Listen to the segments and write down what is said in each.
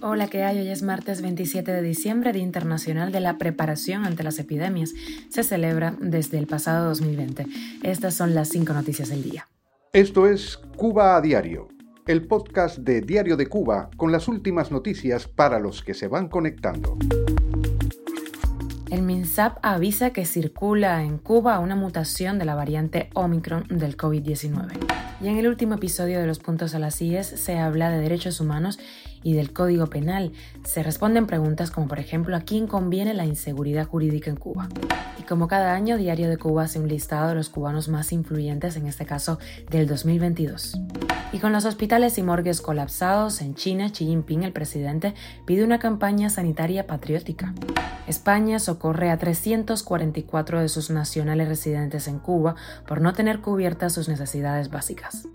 Hola, ¿qué hay? Hoy es martes 27 de diciembre, Día Internacional de la Preparación ante las Epidemias. Se celebra desde el pasado 2020. Estas son las cinco noticias del día. Esto es Cuba a Diario, el podcast de Diario de Cuba con las últimas noticias para los que se van conectando. El MINSAP avisa que circula en Cuba una mutación de la variante Omicron del COVID-19. Y en el último episodio de los puntos a las IES se habla de derechos humanos y del Código Penal. Se responden preguntas como por ejemplo a quién conviene la inseguridad jurídica en Cuba. Y como cada año, Diario de Cuba hace un listado de los cubanos más influyentes, en este caso del 2022. Y con los hospitales y morgues colapsados en China, Xi Jinping, el presidente, pide una campaña sanitaria patriótica. España socorre a 344 de sus nacionales residentes en Cuba por no tener cubiertas sus necesidades básicas.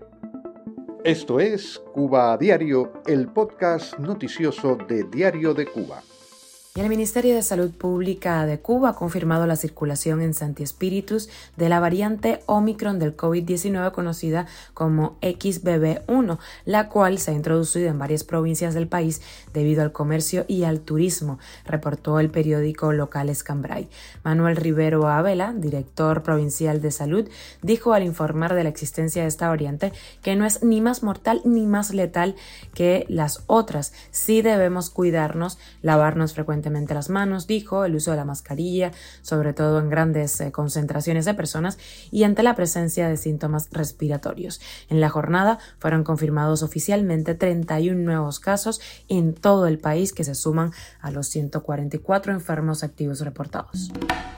Esto es Cuba a Diario, el podcast noticioso de Diario de Cuba. El Ministerio de Salud Pública de Cuba ha confirmado la circulación en Santi Espíritus de la variante Omicron del COVID-19 conocida como XBB1, la cual se ha introducido en varias provincias del país debido al comercio y al turismo, reportó el periódico local Escambray. Manuel Rivero Abela, director provincial de salud, dijo al informar de la existencia de esta variante que no es ni más mortal ni más letal que las otras. Sí debemos cuidarnos, lavarnos frecuentemente las manos, dijo, el uso de la mascarilla, sobre todo en grandes eh, concentraciones de personas y ante la presencia de síntomas respiratorios. En la jornada fueron confirmados oficialmente 31 nuevos casos en todo el país que se suman a los 144 enfermos activos reportados.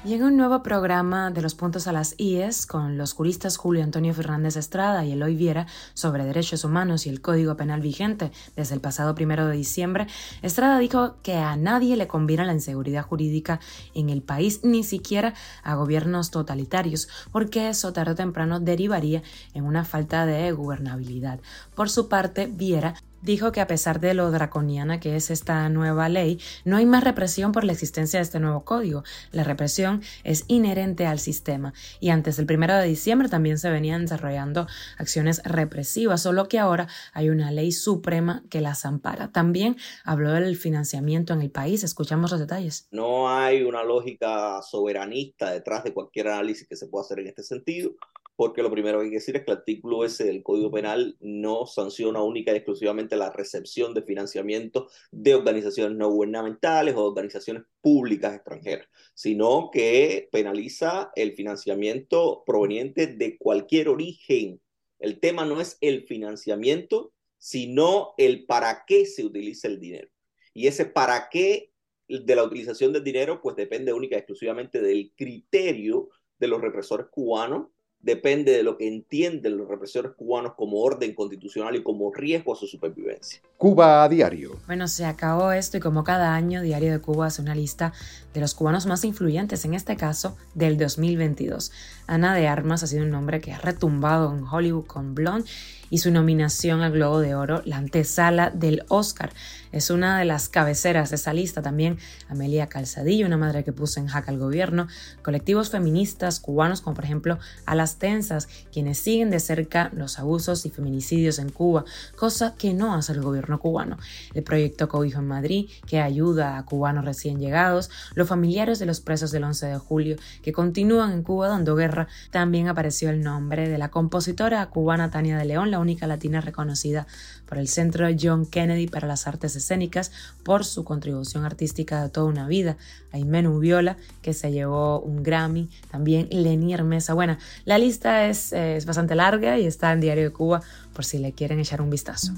En un nuevo programa de los puntos a las IES con los juristas Julio Antonio Fernández Estrada y Eloy Viera sobre derechos humanos y el Código Penal vigente desde el pasado primero de diciembre, Estrada dijo que a nadie le conviene la inseguridad jurídica en el país, ni siquiera a gobiernos totalitarios, porque eso tarde o temprano derivaría en una falta de gobernabilidad. Por su parte, Viera dijo que a pesar de lo draconiana que es esta nueva ley, no hay más represión por la existencia de este nuevo código. La represión es inherente al sistema y antes del primero de diciembre también se venían desarrollando acciones represivas, solo que ahora hay una ley suprema que las ampara. También habló del financiamiento en el país. Escuchamos los detalles. No hay una lógica soberanista detrás de cualquier análisis que se pueda hacer en este sentido porque lo primero que hay que decir es que el artículo ese del Código Penal no sanciona única y exclusivamente la recepción de financiamiento de organizaciones no gubernamentales o organizaciones públicas extranjeras, sino que penaliza el financiamiento proveniente de cualquier origen. El tema no es el financiamiento, sino el para qué se utiliza el dinero. Y ese para qué de la utilización del dinero, pues depende única y exclusivamente del criterio de los represores cubanos depende de lo que entienden los represores cubanos como orden constitucional y como riesgo a su supervivencia. Cuba a diario. Bueno, se acabó esto y como cada año, Diario de Cuba hace una lista de los cubanos más influyentes, en este caso del 2022. Ana de Armas ha sido un nombre que ha retumbado en Hollywood con Blonde y su nominación al Globo de Oro, la antesala del Oscar. Es una de las cabeceras de esa lista también Amelia Calzadillo, una madre que puso en jaque al gobierno, colectivos feministas cubanos como por ejemplo A Tensas, quienes siguen de cerca los abusos y feminicidios en Cuba, cosa que no hace el gobierno cubano. El proyecto Cobijo en Madrid, que ayuda a cubanos recién llegados, los familiares de los presos del 11 de julio, que continúan en Cuba dando guerra, también apareció el nombre de la compositora cubana Tania de León, la única latina reconocida por el Centro John Kennedy para las Artes Escénicas por su contribución artística de toda una vida. Aimé Viola, que se llevó un Grammy, también Lenier Mesa. Bueno, la lista es, es bastante larga y está en Diario de Cuba por si le quieren echar un vistazo.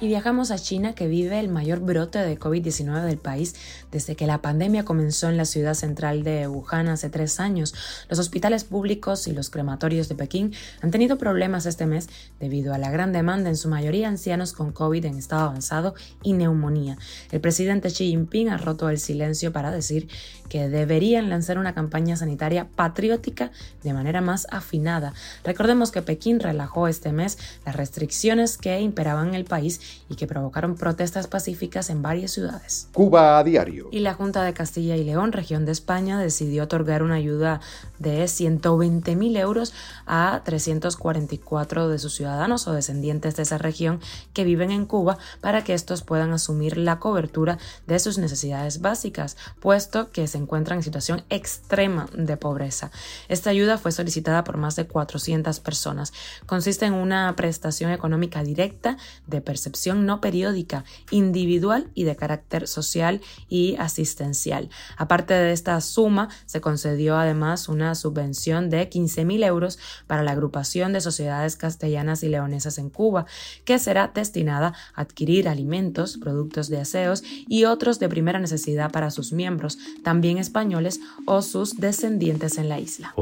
Y viajamos a China, que vive el mayor brote de COVID-19 del país desde que la pandemia comenzó en la ciudad central de Wuhan hace tres años. Los hospitales públicos y los crematorios de Pekín han tenido problemas este mes debido a la gran demanda, en su mayoría ancianos con COVID en estado avanzado y neumonía. El presidente Xi Jinping ha roto el silencio para decir que deberían lanzar una campaña sanitaria patriótica de manera más afinada. Recordemos que Pekín relajó este mes las restricciones restricciones que imperaban en el país y que provocaron protestas pacíficas en varias ciudades. Cuba a diario. Y la Junta de Castilla y León, región de España, decidió otorgar una ayuda de 120 mil euros a 344 de sus ciudadanos o descendientes de esa región que viven en Cuba para que estos puedan asumir la cobertura de sus necesidades básicas, puesto que se encuentran en situación extrema de pobreza. Esta ayuda fue solicitada por más de 400 personas. Consiste en una prestación económica directa de percepción no periódica, individual y de carácter social y asistencial. Aparte de esta suma, se concedió además una subvención de 15 mil euros para la agrupación de sociedades castellanas y leonesas en Cuba, que será destinada a adquirir alimentos, productos de aseos y otros de primera necesidad para sus miembros, también españoles o sus descendientes en la isla.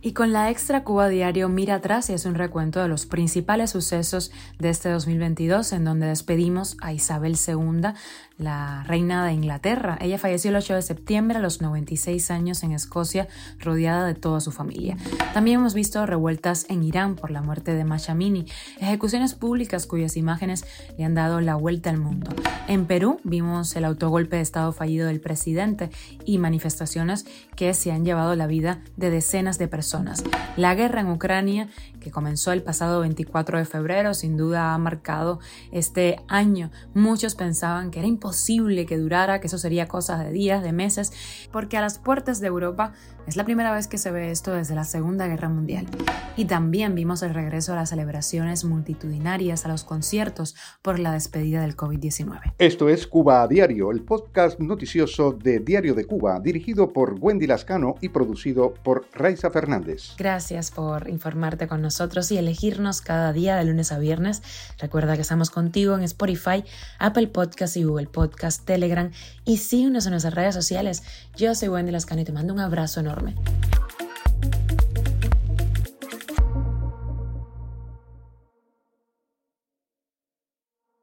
Y con la extra Cuba Diario mira atrás y es un recuento de los principales sucesos de este 2022 en donde despedimos a Isabel II, la reina de Inglaterra. Ella falleció el 8 de septiembre a los 96 años en Escocia, rodeada de toda su familia. También hemos visto revueltas en Irán por la muerte de Mashamini, ejecuciones públicas cuyas imágenes le han dado la vuelta al mundo. En Perú vimos el autogolpe de Estado fallido del presidente y manifestaciones que se han llevado la vida de decenas de personas. La guerra en Ucrania, que comenzó el pasado 24 de febrero, sin duda ha marcado este año. Muchos pensaban que era imposible que durara, que eso sería cosa de días, de meses, porque a las puertas de Europa es la primera vez que se ve esto desde la Segunda Guerra Mundial. Y también vimos el regreso a las celebraciones multitudinarias, a los conciertos por la despedida del COVID-19. Esto es Cuba a Diario, el podcast noticioso de Diario de Cuba, dirigido por Wendy Lascano y producido por Raiza Fernández. Gracias por informarte con nosotros y elegirnos cada día de a viernes. Recuerda que estamos contigo en Spotify, Apple Podcast y Google Podcast, Telegram y síguenos en nuestras redes sociales. Yo soy Wendy Lascano y te mando un abrazo enorme.